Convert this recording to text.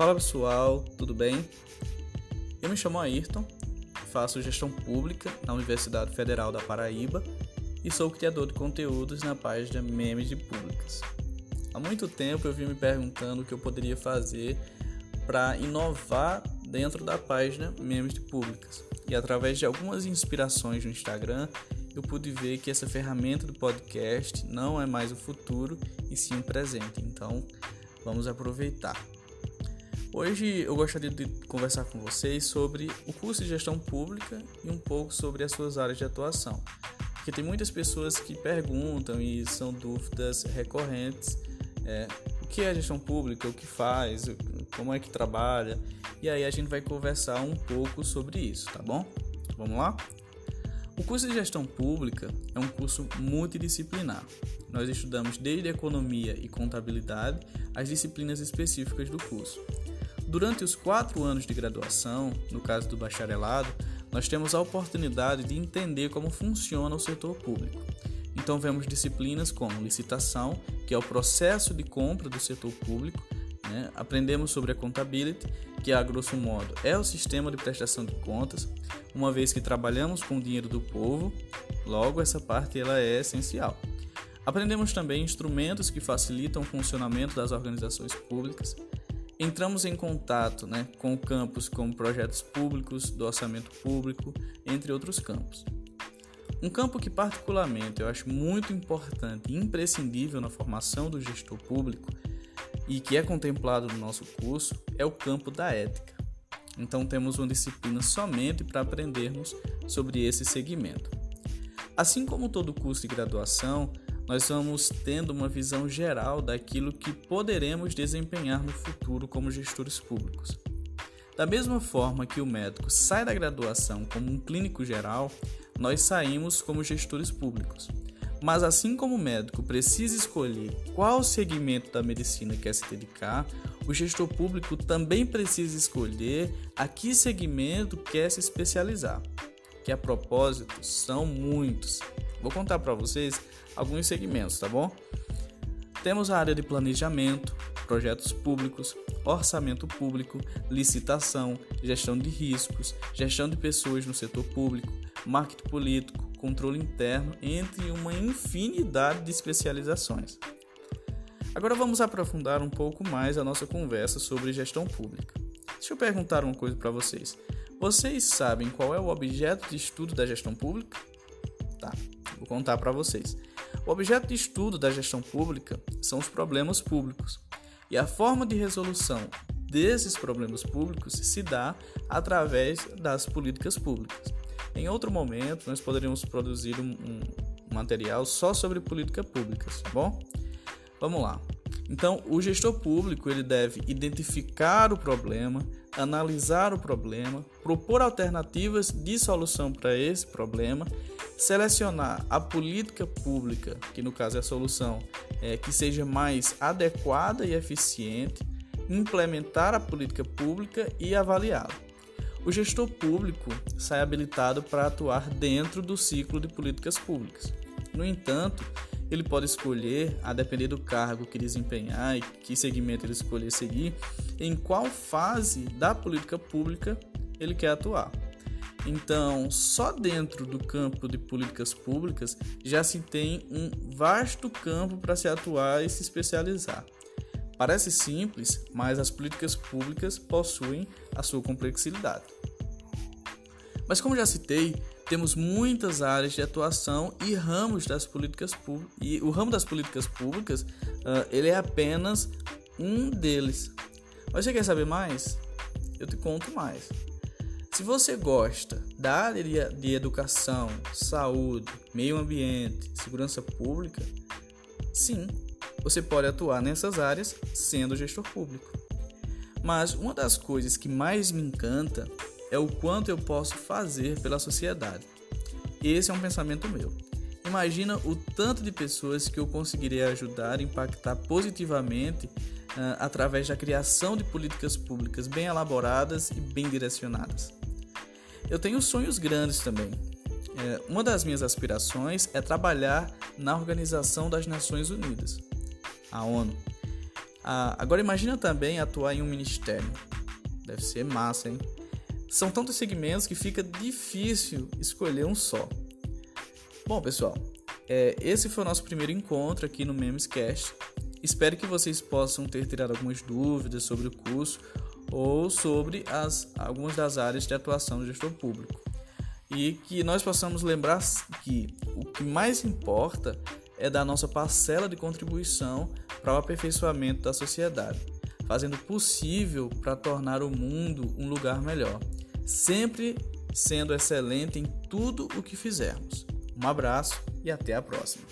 Fala pessoal, tudo bem? Eu me chamo Ayrton, faço gestão pública na Universidade Federal da Paraíba e sou criador de conteúdos na página Memes de Públicas. Há muito tempo eu vim me perguntando o que eu poderia fazer para inovar dentro da página Memes de Públicas. E através de algumas inspirações no Instagram, eu pude ver que essa ferramenta do podcast não é mais o futuro e sim o presente. Então, vamos aproveitar. Hoje eu gostaria de conversar com vocês sobre o curso de gestão pública e um pouco sobre as suas áreas de atuação. Porque tem muitas pessoas que perguntam e são dúvidas recorrentes. É, o que é gestão pública, o que faz, como é que trabalha. E aí a gente vai conversar um pouco sobre isso, tá bom? Vamos lá? O curso de gestão pública é um curso multidisciplinar. Nós estudamos desde economia e contabilidade as disciplinas específicas do curso. Durante os quatro anos de graduação, no caso do bacharelado, nós temos a oportunidade de entender como funciona o setor público. Então, vemos disciplinas como licitação, que é o processo de compra do setor público, né? aprendemos sobre a contabilidade, que a grosso modo é o sistema de prestação de contas, uma vez que trabalhamos com o dinheiro do povo, logo essa parte ela é essencial. Aprendemos também instrumentos que facilitam o funcionamento das organizações públicas. Entramos em contato né, com campos como projetos públicos, do orçamento público, entre outros campos. Um campo que particularmente eu acho muito importante e imprescindível na formação do gestor público e que é contemplado no nosso curso é o campo da ética. Então temos uma disciplina somente para aprendermos sobre esse segmento. Assim como todo curso de graduação, nós vamos tendo uma visão geral daquilo que poderemos desempenhar no futuro como gestores públicos. Da mesma forma que o médico sai da graduação como um clínico geral, nós saímos como gestores públicos. Mas assim como o médico precisa escolher qual segmento da medicina quer se dedicar, o gestor público também precisa escolher a que segmento quer se especializar. Que a propósito são muitos. Vou contar para vocês alguns segmentos, tá bom? Temos a área de planejamento, projetos públicos, orçamento público, licitação, gestão de riscos, gestão de pessoas no setor público, marketing político, controle interno, entre uma infinidade de especializações. Agora vamos aprofundar um pouco mais a nossa conversa sobre gestão pública. Deixa eu perguntar uma coisa para vocês. Vocês sabem qual é o objeto de estudo da gestão pública? Tá, vou contar para vocês. O objeto de estudo da gestão pública são os problemas públicos. E a forma de resolução desses problemas públicos se dá através das políticas públicas. Em outro momento, nós poderíamos produzir um, um material só sobre política pública, tá bom? Vamos lá. Então, o gestor público ele deve identificar o problema, analisar o problema, propor alternativas de solução para esse problema, selecionar a política pública, que no caso é a solução, é, que seja mais adequada e eficiente, implementar a política pública e avaliá-la. O gestor público sai habilitado para atuar dentro do ciclo de políticas públicas. No entanto, ele pode escolher, a depender do cargo que desempenhar e que segmento ele escolher seguir, em qual fase da política pública ele quer atuar. Então, só dentro do campo de políticas públicas já se tem um vasto campo para se atuar e se especializar. Parece simples, mas as políticas públicas possuem a sua complexidade. Mas como já citei, temos muitas áreas de atuação e ramos das políticas públicas. E o ramo das políticas públicas, uh, ele é apenas um deles. Mas você quer saber mais? Eu te conto mais. Se você gosta da área de educação, saúde, meio ambiente, segurança pública, sim, você pode atuar nessas áreas sendo gestor público. Mas uma das coisas que mais me encanta é o quanto eu posso fazer pela sociedade. Esse é um pensamento meu. Imagina o tanto de pessoas que eu conseguiria ajudar, impactar positivamente uh, através da criação de políticas públicas bem elaboradas e bem direcionadas. Eu tenho sonhos grandes também. É, uma das minhas aspirações é trabalhar na Organização das Nações Unidas a ONU. Ah, agora imagina também atuar em um ministério. Deve ser massa, hein? São tantos segmentos que fica difícil escolher um só. Bom, pessoal, é, esse foi o nosso primeiro encontro aqui no Memescast. Espero que vocês possam ter tirado algumas dúvidas sobre o curso ou sobre as, algumas das áreas de atuação do gestor público. E que nós possamos lembrar que o que mais importa é dar nossa parcela de contribuição para o aperfeiçoamento da sociedade, fazendo possível para tornar o mundo um lugar melhor, sempre sendo excelente em tudo o que fizermos. Um abraço e até a próxima.